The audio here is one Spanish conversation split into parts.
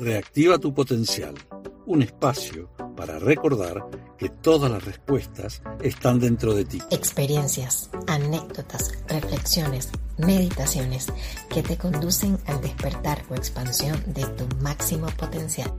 Reactiva tu potencial, un espacio para recordar que todas las respuestas están dentro de ti. Experiencias, anécdotas, reflexiones, meditaciones que te conducen al despertar o expansión de tu máximo potencial.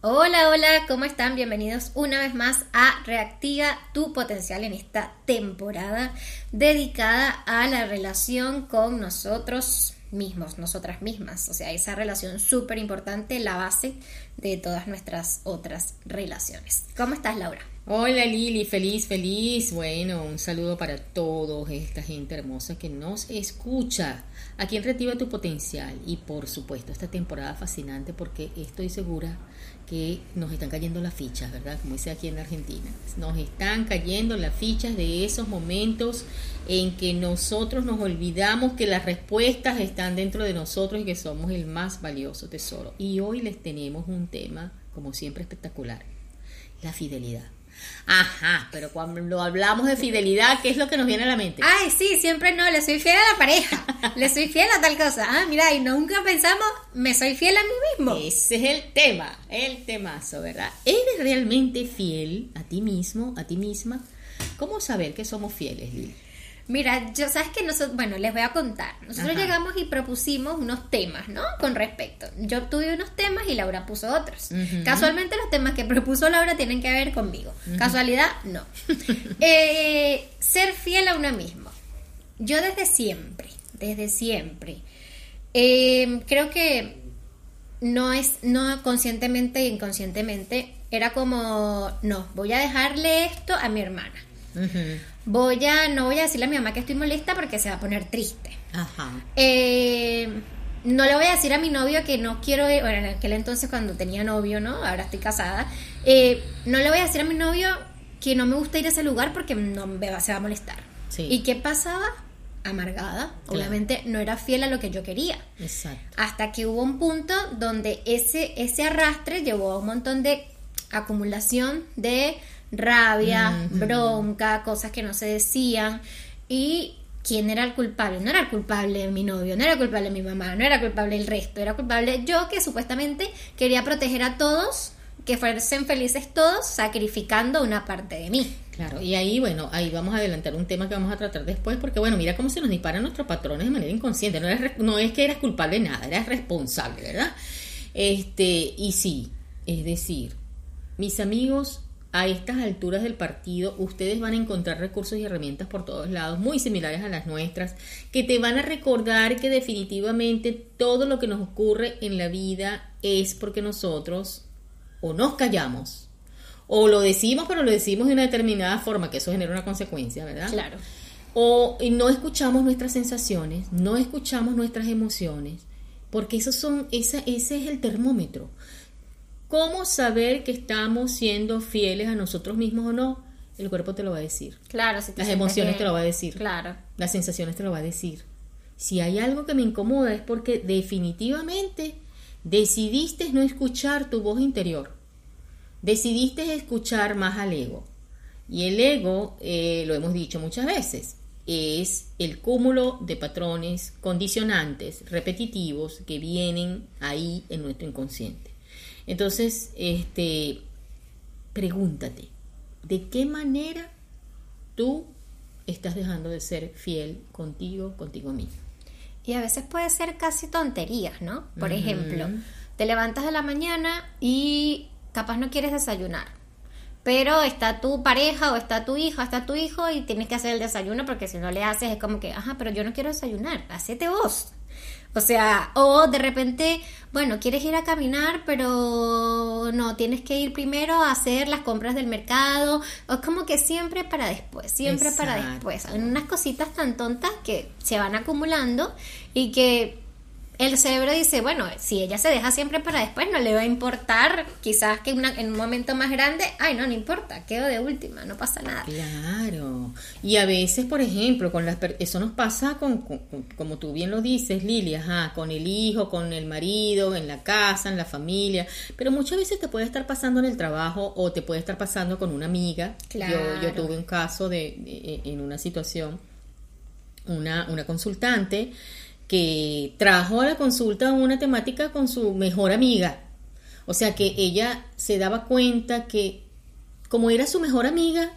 Hola, hola, ¿cómo están? Bienvenidos una vez más a Reactiva tu potencial en esta temporada dedicada a la relación con nosotros mismos, nosotras mismas. O sea, esa relación súper importante, la base de todas nuestras otras relaciones. ¿Cómo estás, Laura? Hola Lili, feliz, feliz. Bueno, un saludo para todos, esta gente hermosa que nos escucha. Aquí en Retiva tu Potencial y por supuesto esta temporada fascinante porque estoy segura que nos están cayendo las fichas, ¿verdad? Como dice aquí en Argentina. Nos están cayendo las fichas de esos momentos en que nosotros nos olvidamos que las respuestas están dentro de nosotros y que somos el más valioso tesoro. Y hoy les tenemos un tema, como siempre, espectacular. La fidelidad. Ajá, pero cuando hablamos de fidelidad, ¿qué es lo que nos viene a la mente? Ay, sí, siempre no, le soy fiel a la pareja, le soy fiel a tal cosa. Ah, mira, y nunca pensamos, me soy fiel a mí mismo. Ese es el tema, el temazo, ¿verdad? ¿Eres realmente fiel a ti mismo, a ti misma? ¿Cómo saber que somos fieles, Lili? Mira, yo sabes que nosotros, bueno, les voy a contar. Nosotros llegamos y propusimos unos temas, ¿no? Con respecto. Yo tuve unos temas y Laura puso otros. Casualmente los temas que propuso Laura tienen que ver conmigo. Casualidad, no. Eh, ser fiel a uno mismo. Yo desde siempre, desde siempre, eh, creo que no es, no conscientemente e inconscientemente, era como, no, voy a dejarle esto a mi hermana voy a, no voy a decirle a mi mamá que estoy molesta porque se va a poner triste. Ajá. Eh, no le voy a decir a mi novio que no quiero, bueno, en aquel entonces cuando tenía novio, ¿no? Ahora estoy casada. Eh, no le voy a decir a mi novio que no me gusta ir a ese lugar porque no me va, se va a molestar. Sí. ¿Y qué pasaba? Amargada. Obviamente no era fiel a lo que yo quería. Exacto. Hasta que hubo un punto donde ese, ese arrastre llevó a un montón de acumulación de rabia, bronca, cosas que no se decían y quién era el culpable. No era el culpable mi novio, no era el culpable mi mamá, no era culpable el resto, era culpable yo que supuestamente quería proteger a todos, que fuesen felices todos, sacrificando una parte de mí. Claro, y ahí, bueno, ahí vamos a adelantar un tema que vamos a tratar después, porque bueno, mira cómo se nos disparan nuestros patrones de manera inconsciente. No, no es que eras culpable de nada, eras responsable, ¿verdad? Este, y sí, es decir, mis amigos a estas alturas del partido ustedes van a encontrar recursos y herramientas por todos lados, muy similares a las nuestras, que te van a recordar que definitivamente todo lo que nos ocurre en la vida es porque nosotros o nos callamos, o lo decimos, pero lo decimos de una determinada forma, que eso genera una consecuencia, ¿verdad? Claro. O no escuchamos nuestras sensaciones, no escuchamos nuestras emociones, porque esos son, esa, ese es el termómetro. ¿Cómo saber que estamos siendo fieles a nosotros mismos o no? El cuerpo te lo va a decir. Claro, si Las emociones te lo va a decir. Claro. Las sensaciones te lo va a decir. Si hay algo que me incomoda es porque definitivamente decidiste no escuchar tu voz interior. Decidiste escuchar más al ego. Y el ego, eh, lo hemos dicho muchas veces, es el cúmulo de patrones condicionantes, repetitivos, que vienen ahí en nuestro inconsciente. Entonces, este, pregúntate, ¿de qué manera tú estás dejando de ser fiel contigo, contigo mismo? Y a veces puede ser casi tonterías, ¿no? Por ejemplo, te levantas de la mañana y capaz no quieres desayunar, pero está tu pareja o está tu hija, está tu hijo y tienes que hacer el desayuno porque si no le haces es como que, ajá, pero yo no quiero desayunar, hacete vos. O sea, o de repente, bueno, quieres ir a caminar, pero no, tienes que ir primero a hacer las compras del mercado. O es como que siempre para después, siempre para después. Hay unas cositas tan tontas que se van acumulando y que el cerebro dice, bueno, si ella se deja siempre para después, no le va a importar, quizás que en un momento más grande, ay, no, no importa, quedo de última, no pasa nada. Claro. Y a veces, por ejemplo, con las eso nos pasa con, como tú bien lo dices, Lilia, con el hijo, con el marido, en la casa, en la familia, pero muchas veces te puede estar pasando en el trabajo o te puede estar pasando con una amiga. Claro. Yo, yo tuve un caso de, en una situación, una, una consultante que trajo a la consulta una temática con su mejor amiga. O sea que ella se daba cuenta que como era su mejor amiga,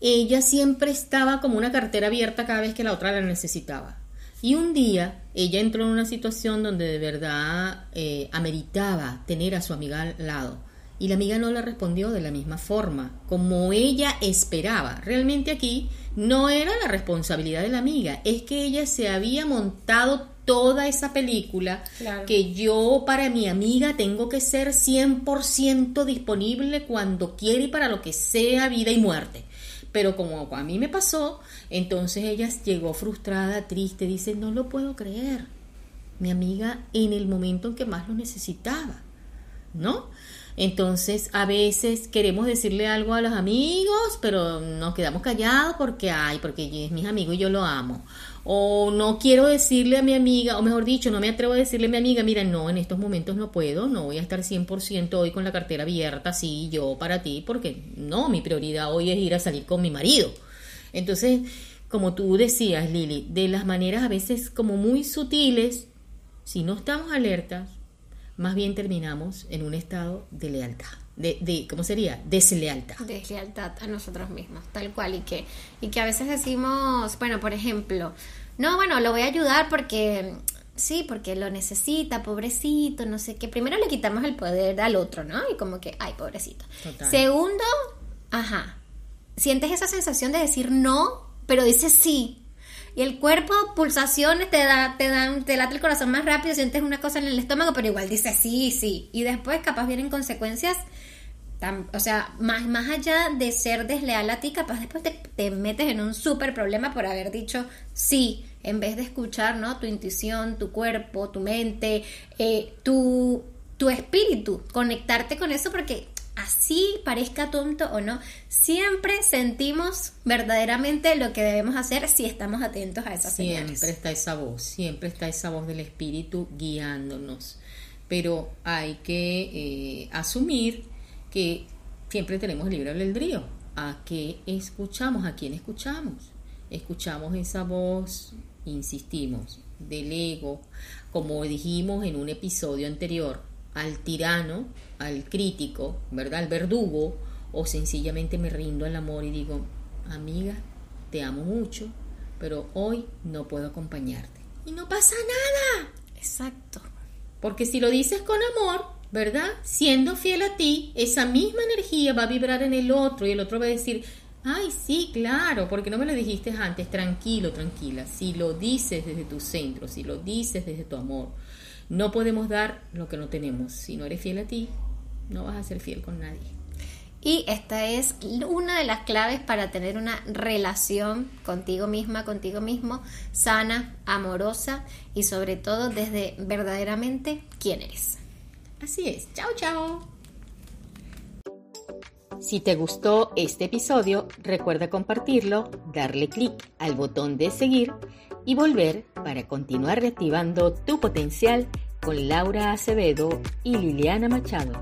ella siempre estaba como una cartera abierta cada vez que la otra la necesitaba. Y un día ella entró en una situación donde de verdad eh, ameritaba tener a su amiga al lado. Y la amiga no la respondió de la misma forma, como ella esperaba. Realmente aquí no era la responsabilidad de la amiga, es que ella se había montado toda esa película que yo para mi amiga tengo que ser 100% disponible cuando quiere y para lo que sea vida y muerte. Pero como a mí me pasó, entonces ella llegó frustrada, triste, dice, no lo puedo creer. Mi amiga en el momento en que más lo necesitaba, ¿no? Entonces, a veces queremos decirle algo a los amigos, pero nos quedamos callados porque, ay, porque es mi amigo y yo lo amo. O no quiero decirle a mi amiga, o mejor dicho, no me atrevo a decirle a mi amiga, mira, no, en estos momentos no puedo, no voy a estar 100% hoy con la cartera abierta, sí, yo para ti, porque no, mi prioridad hoy es ir a salir con mi marido. Entonces, como tú decías, Lili, de las maneras a veces como muy sutiles, si no estamos alertas, más bien terminamos en un estado de lealtad. De, de, ¿cómo sería? Deslealtad. Deslealtad a nosotros mismos, tal cual. Y que, y que a veces decimos, bueno, por ejemplo, no, bueno, lo voy a ayudar porque, sí, porque lo necesita, pobrecito, no sé qué. Primero le quitamos el poder al otro, ¿no? Y como que, ay, pobrecito. Segundo, ajá, sientes esa sensación de decir no, pero dices sí. Y el cuerpo, pulsaciones, te da, te dan, te late el corazón más rápido, sientes una cosa en el estómago, pero igual dices sí, sí. Y después capaz vienen consecuencias, o sea, más, más allá de ser desleal a ti, capaz después te, metes en un súper problema por haber dicho sí, en vez de escuchar, ¿no? Tu intuición, tu cuerpo, tu mente, eh, tu, tu espíritu, conectarte con eso porque así parezca tonto o no, siempre sentimos verdaderamente lo que debemos hacer si estamos atentos a esas siempre Siempre está esa voz, siempre está esa voz del espíritu guiándonos. Pero hay que eh, asumir que siempre tenemos libre albedrío. ¿A qué escuchamos? ¿A quién escuchamos? Escuchamos esa voz, insistimos, del ego, como dijimos en un episodio anterior, al tirano, al crítico, ¿verdad? Al verdugo, o sencillamente me rindo al amor y digo, amiga, te amo mucho, pero hoy no puedo acompañarte. Y no pasa nada. Exacto. Porque si lo dices con amor, ¿verdad? Siendo fiel a ti, esa misma energía va a vibrar en el otro y el otro va a decir, ay, sí, claro, porque no me lo dijiste antes, tranquilo, tranquila. Si lo dices desde tu centro, si lo dices desde tu amor, no podemos dar lo que no tenemos. Si no eres fiel a ti, no vas a ser fiel con nadie. Y esta es una de las claves para tener una relación contigo misma, contigo mismo, sana, amorosa y sobre todo desde verdaderamente quién eres. Así es. Chao, chao. Si te gustó este episodio, recuerda compartirlo, darle clic al botón de seguir y volver para continuar reactivando tu potencial con Laura Acevedo y Liliana Machado.